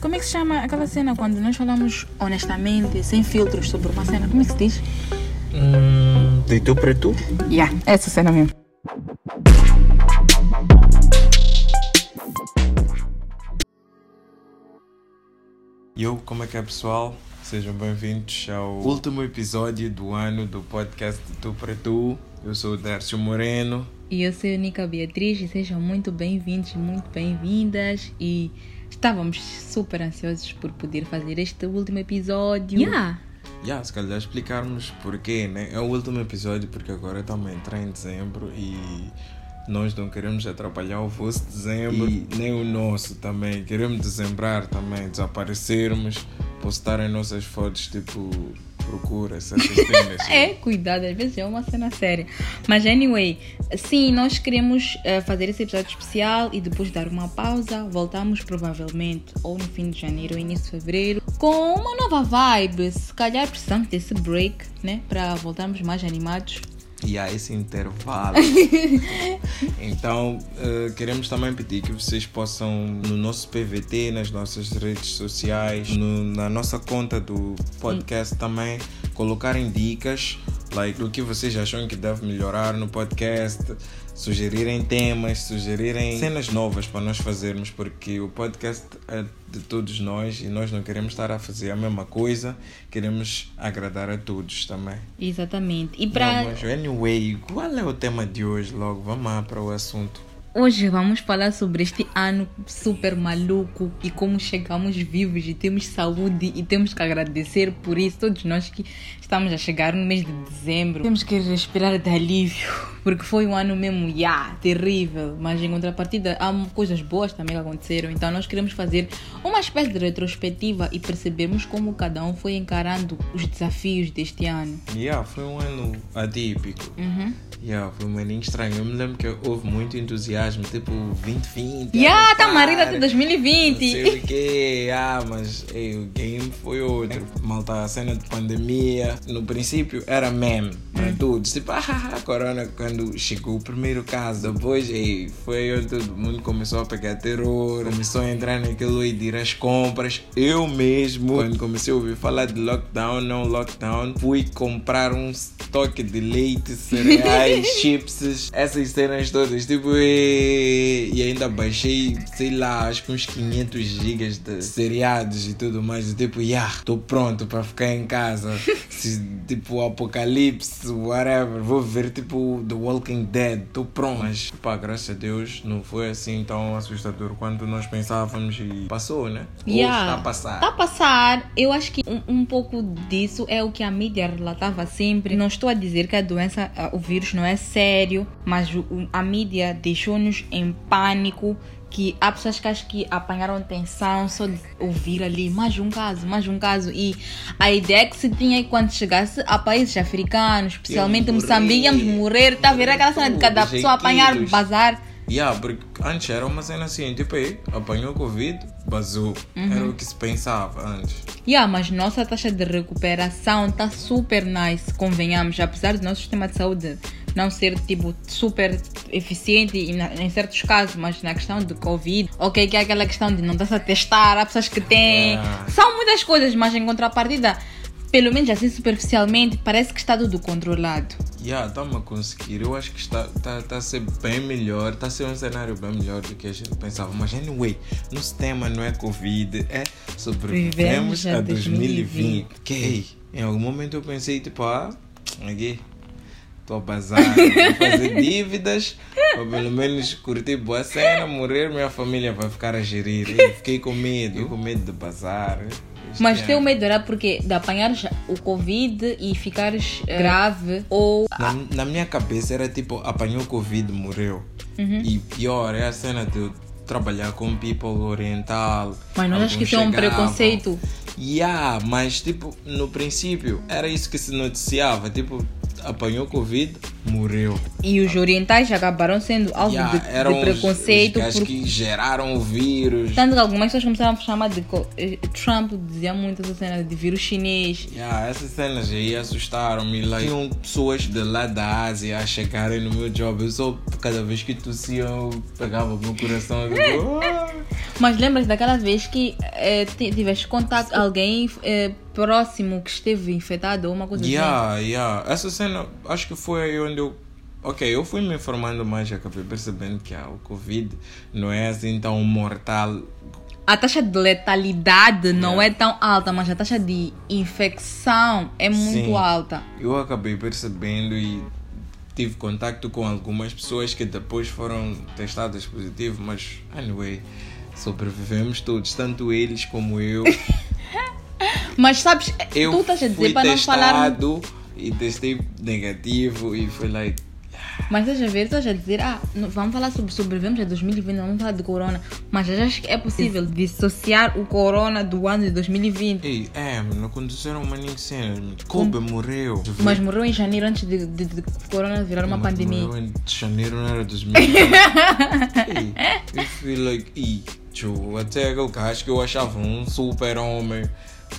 Como é que se chama aquela cena quando nós falamos honestamente, sem filtros sobre uma cena? Como é que se diz? Hum, de tu para tu? Yeah, essa cena mesmo. Eu, como é que é pessoal? Sejam bem-vindos ao último episódio do ano do podcast de Tu para Tu. Eu sou o Dércio Moreno. E eu sou a Nica Beatriz e sejam muito bem-vindos, muito bem-vindas. E estávamos super ansiosos por poder fazer este último episódio. Yeah. Yeah, se calhar explicarmos porquê, né? É o último episódio porque agora estamos a entrar em dezembro e nós não queremos atrapalhar o vosso dezembro e nem o nosso também. Queremos dezembrar também, desaparecermos, postarem nossas fotos tipo procura cenas. É, cuidado, às vezes é uma cena séria. Mas, anyway, sim, nós queremos eh, fazer esse episódio especial e depois dar uma pausa. Voltamos provavelmente ou no fim de janeiro ou início de fevereiro com uma nova vibe. Se calhar precisamos desse break, né? Para voltarmos mais animados. E há esse intervalo. então, eh, queremos também pedir que vocês possam, no nosso PVT, nas nossas redes sociais, no- na nossa conta do podcast também, colocarem dicas like, do que vocês acham que deve melhorar no podcast, sugerirem temas, sugerirem cenas novas para nós fazermos, porque o podcast é de todos nós e nós não queremos estar a fazer a mesma coisa, queremos agradar a todos também. Exatamente. E para anyway, qual é o tema de hoje logo? Vamos lá para o assunto. Hoje vamos falar sobre este ano super maluco e como chegamos vivos e temos saúde e temos que agradecer por isso. Todos nós que estamos a chegar no mês de dezembro temos que respirar de alívio porque foi um ano mesmo, yeah, terrível. Mas em contrapartida há coisas boas também que aconteceram. Então nós queremos fazer uma espécie de retrospectiva e percebermos como cada um foi encarando os desafios deste ano. Yeah, foi um ano atípico. Uhum. Yeah, foi um ano estranho. Eu me lembro que houve muito entusiasmo, tipo 2020. Yeah, ah, tá marido para, até Não 2020. sei o quê. Ah, mas ei, o game foi outro. Malta, a cena de pandemia. No princípio era meme para todos. Tipo, ah, corona, quando chegou o primeiro caso. Depois ei, foi onde todo mundo começou a pegar terror. Começou a entrar naquilo e de ir às compras. Eu mesmo, quando comecei a ouvir falar de lockdown, não lockdown, fui comprar um estoque de leite, cereais, chips, essas cenas todas. Tipo, e, e ainda baixei, sei lá, acho que uns 500 gigas de seriados e tudo mais. E tipo, yeah, tô pronto para ficar em casa. Se, tipo, apocalipse, whatever. Vou ver, tipo, The Walking Dead. Tô pronto. Mas, pá, graças a Deus, não foi assim tão assustador quanto nós pensávamos e passou, né? Yeah. está a passar. Tá a passar. Eu acho que um, um pouco disso é o que a mídia relatava sempre. Não estou a dizer que a doença, o vírus não é sério, mas a mídia em pânico. Que há pessoas que acho que apanharam tensão só de ouvir ali mais um caso, mais um caso. E a ideia que se tinha é que quando chegasse a países africanos, especialmente Íamos Moçambique, íamos morrer. Tá a ver aquela cena de cada pessoa apanhar bazar. Yeah, porque antes era uma cena assim, tipo aí, apanhou Covid, vazou. Era o que se pensava antes. Yeah, mas nossa taxa de recuperação tá super nice, convenhamos. Apesar do nosso sistema de saúde não ser tipo super eficiente em certos casos, mas na questão do Covid, ok, que é aquela questão de não estar a testar, há pessoas que têm. Yeah. São muitas coisas, mas em contrapartida, pelo menos assim superficialmente, parece que está tudo controlado. Yeah, estamos a conseguir. Eu acho que está, está, está a ser bem melhor. Está a ser um cenário bem melhor do que a gente pensava. Mas, anyway, nosso tema não é Covid, é sobrevivemos Vivemos a a 2020. Ok. Em algum momento eu pensei, tipo, ah, aqui. Estou a bazar, vou fazer dívidas, ou pelo menos curtir boa cena, morrer, minha família vai ficar a gerir. E fiquei com medo, fiquei com medo de bazar. Mas teu medo era porque de apanhares o Covid e ficares eh, grave ou Na, na minha cabeça era tipo, apanhou Covid, morreu. Uhum. E pior é a cena de eu trabalhar com people oriental. Mas não acho que isso é um preconceito. Yeah, mas tipo, no princípio era isso que se noticiava. Tipo, apanhou Covid, morreu. E os orientais acabaram sendo alvo Yeah, de, eram de os- preconceito. os gajos por- que geraram o vírus. Tanto que algumas pessoas começaram a chamar de. eh, Trump dizia muito essa cena de vírus chinês. Yeah, essas cenas aí assustaram-me. Like, tinham pessoas de lá da Ásia a chegarem no meu job. Eu só, cada vez que tossiam, eu pegava o meu coração e digo. Mas lembras daquela vez que ti- tiveste contato com alguém eh, próximo que esteve infectado ou uma coisa assim? Yeah, yeah. Essa cena, acho que foi aí onde eu. Ok, eu fui me informando mais e acabei percebendo que ah, o Covid não é assim tão mortal. A taxa de letalidade não Yeah. é tão alta, mas a taxa de infecção é muito Sim. alta. Eu acabei percebendo e tive contato com algumas pessoas que depois foram testadas positivo, mas anyway, sobrevivemos todos, tanto eles como eu. Mas sabes, Eu tu estás a dizer para não falar. e testei negativo e foi like, Mas estás a ver, estás a dizer, ah, não- vamos falar sobre sobrevivemos a 2020, não vamos falar de corona. Mas já acho que é possível dissociar o corona do ano de 2020. ei, é, não aconteceram uma nem cena, Kobe morreu. Mas morreu em janeiro antes de, de, de corona virar uma Mas pandemia. morreu em janeiro não era 2020. Ei, eu fui like, ih, tio, até aquele gajo que eu achava um super homem.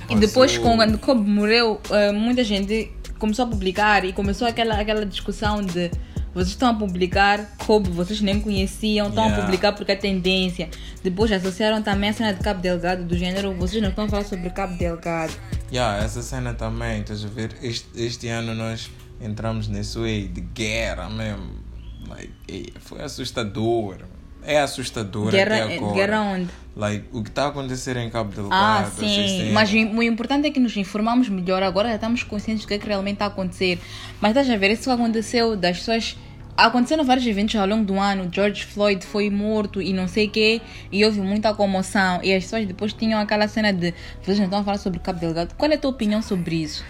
E depois, passou- quando Kobe morreu, eh, muita gente começou a publicar e começou aquela, aquela discussão de vocês estão a publicar Kobe, vocês nem conheciam, estão a Yeah. publicar porque é tendência. Depois associaram também a cena de Cabo Delgado, do gênero, vocês não estão a falar sobre Cabo Delgado. Yeah, essa cena também, estás a ver? Este, este ano nós entramos nesse way de guerra mesmo. Like, foi assustador. É assustador Guerra, até agora. guerra onde? Like, o que está a acontecer em Cabo Delgado. Ah, sim. Mas o o importante é que nos informamos melhor. Agora já estamos conscientes do que é que realmente está a acontecer. Mas estás a ver, isso que aconteceu das pessoas. Aconteceram vários eventos ao longo do ano. George Floyd foi morto e não sei o quê. E houve muita comoção. E as pessoas depois tinham aquela cena de. Vocês não estão a falar sobre Cabo Delgado. Qual é a tua opinião sobre isso?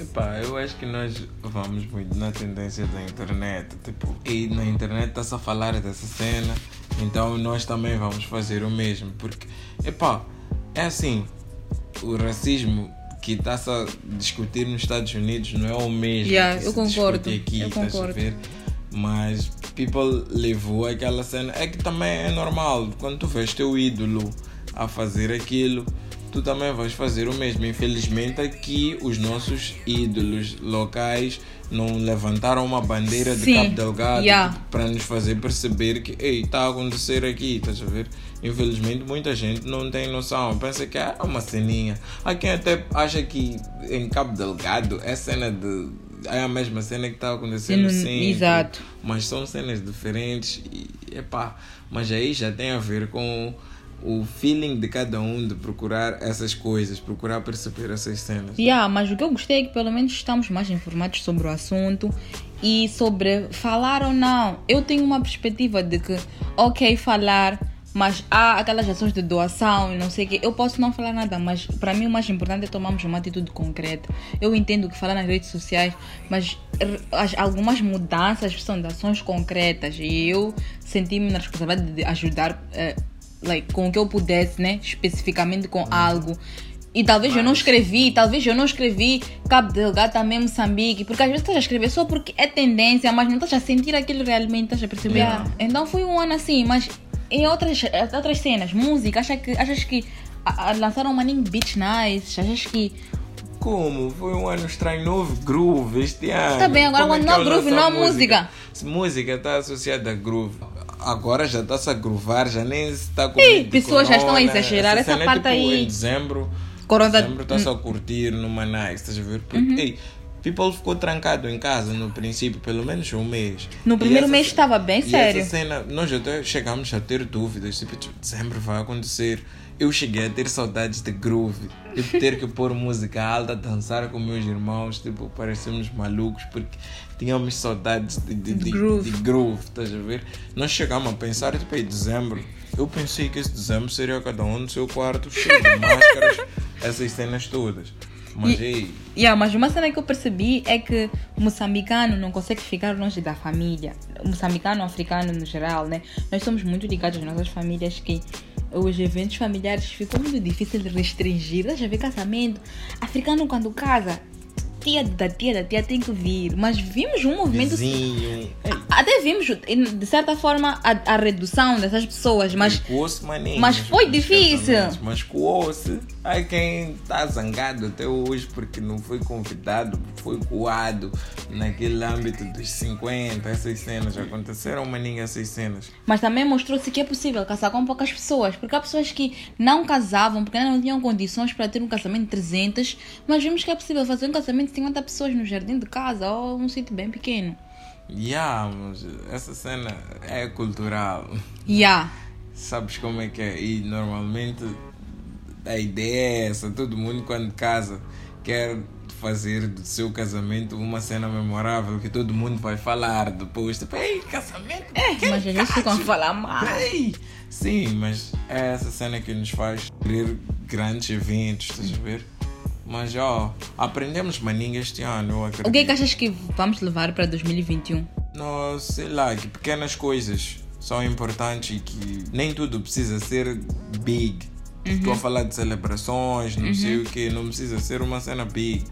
Epá, eu acho que nós vamos muito na tendência da internet. Tipo, e na internet está-se a falar dessa cena, então nós também vamos fazer o mesmo. Porque, epá, é assim, o racismo que está-se a discutir nos Estados Unidos não é o mesmo Yeah, que eu concordo, aqui, eu concordo. ver? Mas people levou aquela cena. É que também é normal, quando tu vês teu ídolo a fazer aquilo, tu também vais fazer o mesmo. Infelizmente, aqui os nossos ídolos locais não levantaram uma bandeira de Sim, Cabo Delgado yeah. para nos fazer perceber que ei, está a acontecer aqui, estás a ver? Infelizmente muita gente não tem noção, pensa que é uma ceninha. Há quem até acha que em Cabo Delgado é cena de. É a mesma cena que está acontecendo sempre. exato. Mas são cenas diferentes e epá, mas aí já tem a ver com o feeling de cada um de procurar essas coisas, procurar perceber essas cenas. Yeah, mas o que eu gostei é que pelo menos estamos mais informados sobre o assunto e sobre falar ou não. Eu tenho uma perspectiva de que, ok, falar, mas há aquelas ações de doação e não sei o quê. Eu posso não falar nada, mas para mim o mais importante é tomarmos uma atitude concreta. Eu entendo que falar nas redes sociais, mas as- algumas mudanças são de ações concretas e eu senti-me na responsabilidade de ajudar. eh, like, com o que eu pudesse, né? Especificamente com algo. E talvez eu não escrevi, talvez eu não escrevi Cabo Delgado também Moçambique, porque às vezes estás a escrever só porque é tendência, mas não estás a sentir aquilo realmente, estás a perceber? Yeah. Ah, Então foi um ano assim, mas em outras, outras cenas, música, achas que, achas que a- a- lançaram uma nem Beach Nice, achas que. Como? Foi um ano estranho, houve groove este ano. Tá bem, agora Como é não eu groove, não música. Se música está associada a groove. Agora já está-se a groovar, já nem se está com de pessoas já estão a exagerar, essa cena é parte tipo, aí. Em dezembro, Corona- dezembro está-se a curtir numa nice, estás a ver? Porque, Uhum. ei, people ficou trancado em casa no princípio, pelo menos um mês. No primeiro essa mês estava bem sério. Essa cena, nós até chegamos a ter dúvidas, tipo, dezembro vai acontecer. Eu cheguei a ter saudades de groove, de ter que pôr música alta, dançar com meus irmãos, tipo, parecemos malucos, porque tínhamos saudades de, de, de, Groove. de groove, estás a ver? Nós chegamos a pensar, tipo, em dezembro, eu pensei que esse dezembro seria cada um no seu quarto, cheio de máscaras, essas cenas todas. Mas, ei, Yeah, mas uma cena que eu percebi é que o moçambicano não consegue ficar longe da família. O moçambicano, o africano no geral, né? Nós somos muito ligados às nossas famílias que os eventos familiares ficou muito difícil de restringir. Já vê casamento. Africano quando casa, tia da tia da tia tem que vir. Mas vimos um movimento. Vizinho. Ei, Até vimos, de certa forma, a, a redução dessas pessoas, mas. maninho, mas foi difícil. Mas coou-se. Aí quem está zangado até hoje porque não foi convidado, foi coado naquele âmbito dos 50, essas cenas. Aconteceram maninho essas cenas. Mas também mostrou-se que é possível casar com poucas pessoas, porque há pessoas que não casavam porque não tinham condições para ter um casamento de 300, mas vimos que é possível fazer um casamento de 50 pessoas no jardim de casa ou um sítio bem pequeno. Yeah, mas essa cena é cultural. Yeah. Sabes como é que é? E normalmente a ideia é essa. Todo mundo quando casa quer fazer do seu casamento uma cena memorável que todo mundo vai falar depois. Tipo, ei, casamento? É, mas a gente ficam a falar mal. Ei! Sim, mas é essa cena que nos faz querer grandes eventos, estás a ver? Mas ó, aprendemos maninha este ano, eu acredito. O que é que achas que vamos levar para 2021? Não, sei lá, que pequenas coisas são importantes e que nem tudo precisa ser big. Estou a falar de celebrações, não sei o que, não precisa ser uma cena big.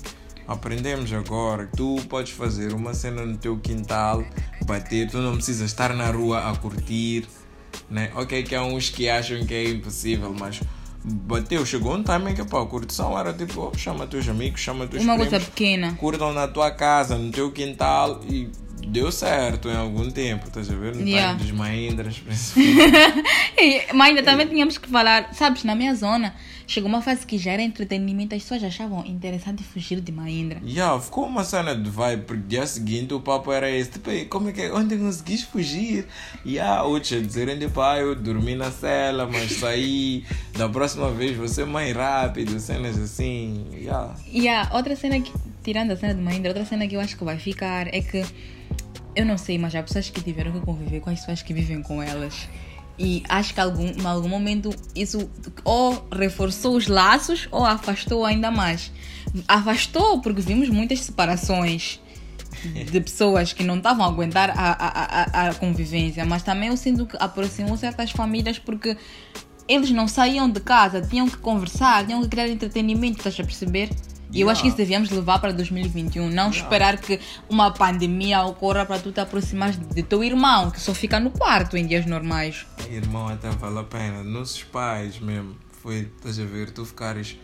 Aprendemos agora que tu podes fazer uma cena no teu quintal, bater, tu não precisas estar na rua a curtir, né? Ok, que há uns que acham que é impossível, mas bateu, chegou um time em que pá, a curtição era tipo, oh, chama teus amigos, chama teus Uma primos, coisa pequena. curtam na tua casa, no teu quintal e deu certo em algum tempo, estás a ver? No Yeah. time dos Mahindras, principalmente. Mas ainda também tínhamos que falar, sabes, na minha zona chegou uma fase que já era entretenimento, as pessoas achavam interessante fugir de Mahindra. yeah, ficou uma cena de vibe, porque dia seguinte o papo era esse, tipo, "Ei, como é que é? Onde conseguiste fugir? E yeah, outros dizerem, tipo, ah, eu dormi na cela, mas saí, da próxima vez você é mais rápido, cenas assim, yeah. E a outra cena que, tirando a cena de Mahindra, outra cena que eu acho que vai ficar é que, eu não sei, mas há pessoas que tiveram que conviver com as pessoas que vivem com elas. E acho que algum, em algum momento isso ou reforçou os laços ou afastou ainda mais. Afastou porque vimos muitas separações de pessoas que não estavam a aguentar a, a, a, a convivência, mas também eu sinto que aproximou certas famílias porque eles não saíam de casa, tinham que conversar, tinham que criar entretenimento, estás a perceber? E eu Yeah. acho que isso devíamos levar para 2021, não esperar que uma pandemia ocorra para tu te aproximar de teu irmão, que só fica no quarto em dias normais. Ai, Irmão, até vale a pena. Nossos pais mesmo. Foi, estás a ver, tu ficares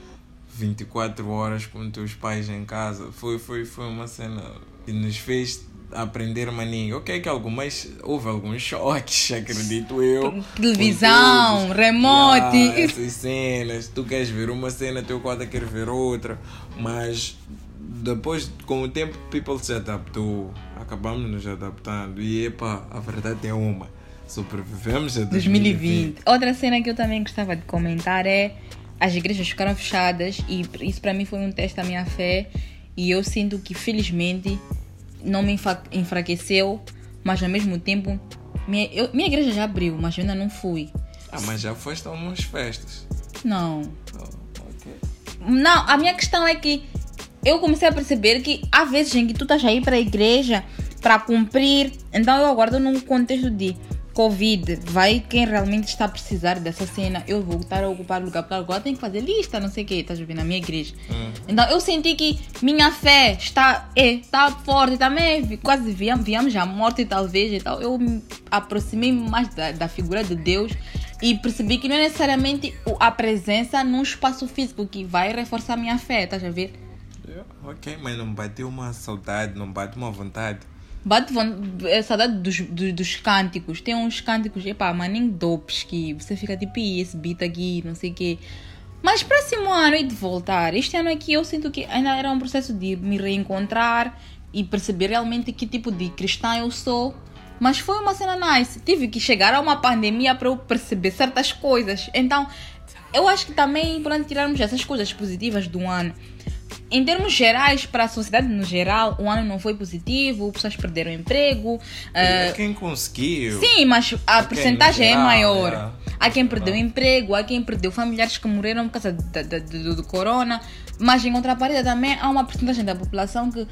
24 horas com os teus pais em casa. Foi, foi, foi uma cena que nos fez aprender maninho. Ok, que algumas, houve alguns choques, acredito eu. Televisão, remote. Yeah, essas cenas. Tu queres ver uma cena, teu quarto quer ver outra. Mas depois, com o tempo, people se adaptou. Acabamos nos adaptando. E epa, a verdade é uma. Sobrevivemos a 2020. 2020. Outra cena que eu também gostava de comentar é as igrejas ficaram fechadas e isso para mim foi um teste da minha fé e eu sinto que felizmente não me enfraqueceu, mas ao mesmo tempo minha, eu- minha igreja já abriu, mas eu ainda não fui. Ah, mas já foste a umas festas. Não. Oh, ok. Não, a minha questão é que eu comecei a perceber que há vezes em que tu estás a ir para a igreja para cumprir. Então eu aguardo num contexto de Covid. Vai quem realmente está a precisar dessa cena. Eu vou estar a ocupar lugar, porque agora tem que fazer lista, não sei o que, estás a ver, na minha igreja. Então eu senti que minha fé está, é, está forte também. Quase viamos, viamos à morte, talvez. Então eu me aproximei mais da, da figura de Deus e percebi que não é necessariamente a presença num espaço físico que vai reforçar minha fé, estás a ver? Ok, mas não bateu uma saudade, não bate uma vontade. Bate é, saudade dos, dos, dos cânticos. Tem uns cânticos, epá, maninho dopes que você fica tipo, "Ih, esse beat aqui, não sei o quê. Mas próximo ano e de voltar. Este ano aqui eu sinto que ainda era um processo de me reencontrar e perceber realmente que tipo de cristã eu sou. Mas foi uma cena nice. Tive que chegar a uma pandemia para eu perceber certas coisas. Então, eu acho que também é importante tirarmos essas coisas positivas do ano. Em termos gerais, para a sociedade no geral, o ano não foi positivo, pessoas perderam emprego. É quem conseguiu. Sim, mas a percentagem é maior. yeah. Há quem perdeu emprego, há quem perdeu familiares que morreram por causa do, do corona. Mas em contrapartida também há uma percentagem da população que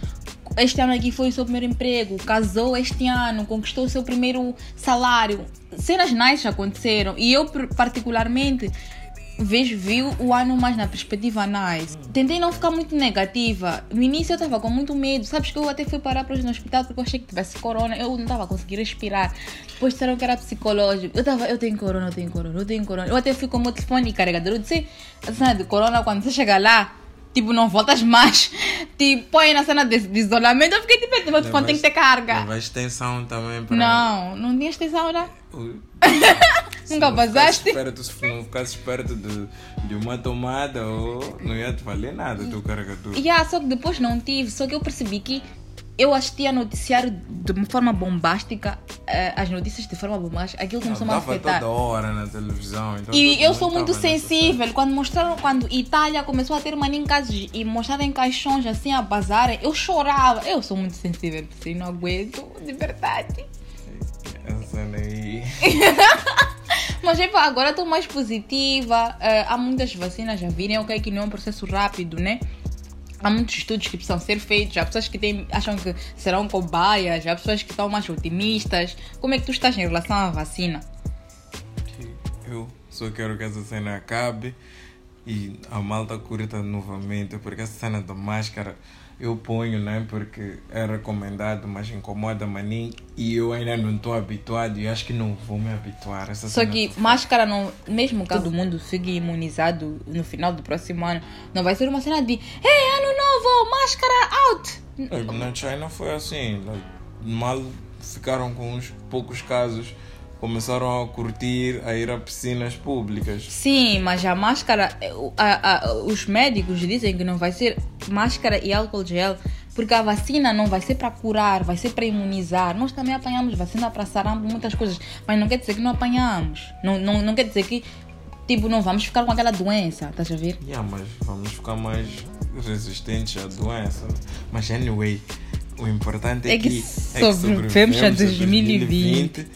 este ano aqui foi o seu primeiro emprego, casou este ano, conquistou o seu primeiro salário. Cenas nice aconteceram. E eu, particularmente, vejo, vi o ano mais na perspectiva nice. Tentei não ficar muito negativa. No início eu estava com muito medo. Sabes que eu até fui parar para no hospital porque eu achei que tivesse corona. Eu não estava conseguindo respirar. Depois disseram que era psicológico. Eu estava, eu tenho corona, eu tenho corona, eu tenho corona. Eu até fui com o meu telefone carregador. Eu disse, a cena de corona, quando você chegar lá, tipo, não voltas mais. Tipo, põe na cena de, de isolamento. Eu fiquei tipo, meu telefone tem que ter carga. Levas extensão também para... Não, não tinha extensão, né? Nunca ficasse vazaste? Perto, se não ficasses perto de, de uma tomada, ou não ia te valer nada o teu carregador. Yeah, só que depois não tive. Só que eu percebi que eu assistia noticiário de uma forma bombástica, eh, as notícias de forma bombástica, aquilo começou-me a afetar. toda hora na televisão. Então E eu sou muito sensível. Quando mostraram, quando Itália começou a ter mania em casos e mostraram em caixões assim a bazarem, eu chorava. Eu sou muito sensível, assim, não aguento, de verdade. Essa cena aí. Mas epá, agora estou mais positiva. eh, há muitas vacinas já virem, ok, que não é um processo rápido, né? Há muitos estudos que precisam ser feitos. Há pessoas que têm, acham que serão cobaias, há pessoas que estão mais otimistas. Como é que tu estás em relação à vacina? Eu só quero que essa cena acabe e a malta curta novamente, porque essa cena da máscara eu ponho, né? Porque é recomendado, mas incomoda maninho e eu ainda não estou habituado e acho que não vou me habituar. Essa Só que do- máscara não, mesmo que todo mundo fique imunizado no final do próximo ano, não vai ser uma cena de Ei, ano novo, máscara out! Na China foi assim, like, mal ficaram com uns poucos casos, começaram a curtir, a ir a piscinas públicas. Sim, mas a máscara, o- a- a- os médicos dizem que não vai ser máscara e álcool gel, porque a vacina não vai ser para curar, vai ser para imunizar. Nós também apanhamos vacina para sarampo, muitas coisas, mas não quer dizer que não apanhamos. Não, não, não quer dizer que tipo, não vamos ficar com aquela doença, estás a ver? Yeah, mas vamos ficar mais resistentes à doença. Mas anyway, o importante é, É que que, sobrevivemos a 2020.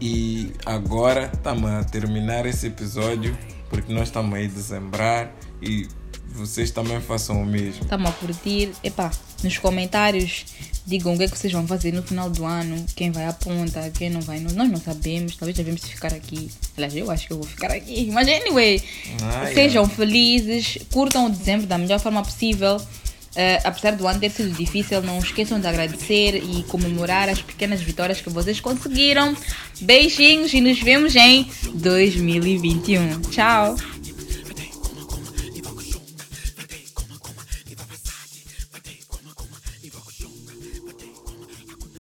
E agora estamos a terminar esse episódio porque nós estamos aí a dezembrar e vocês também façam o mesmo. Estamos a curtir. Epá, nos comentários digam o que é que vocês vão fazer no final do ano, quem vai à ponta, quem não vai. Nós não sabemos, talvez devemos ficar aqui. Aliás, eu acho que eu vou ficar aqui. Mas anyway, Ah, sejam felizes, curtam o dezembro da melhor forma possível. Eh, apesar do ano ter sido difícil, não esqueçam de agradecer e comemorar as pequenas vitórias que vocês conseguiram. Beijinhos e nos vemos em 2021. Tchau!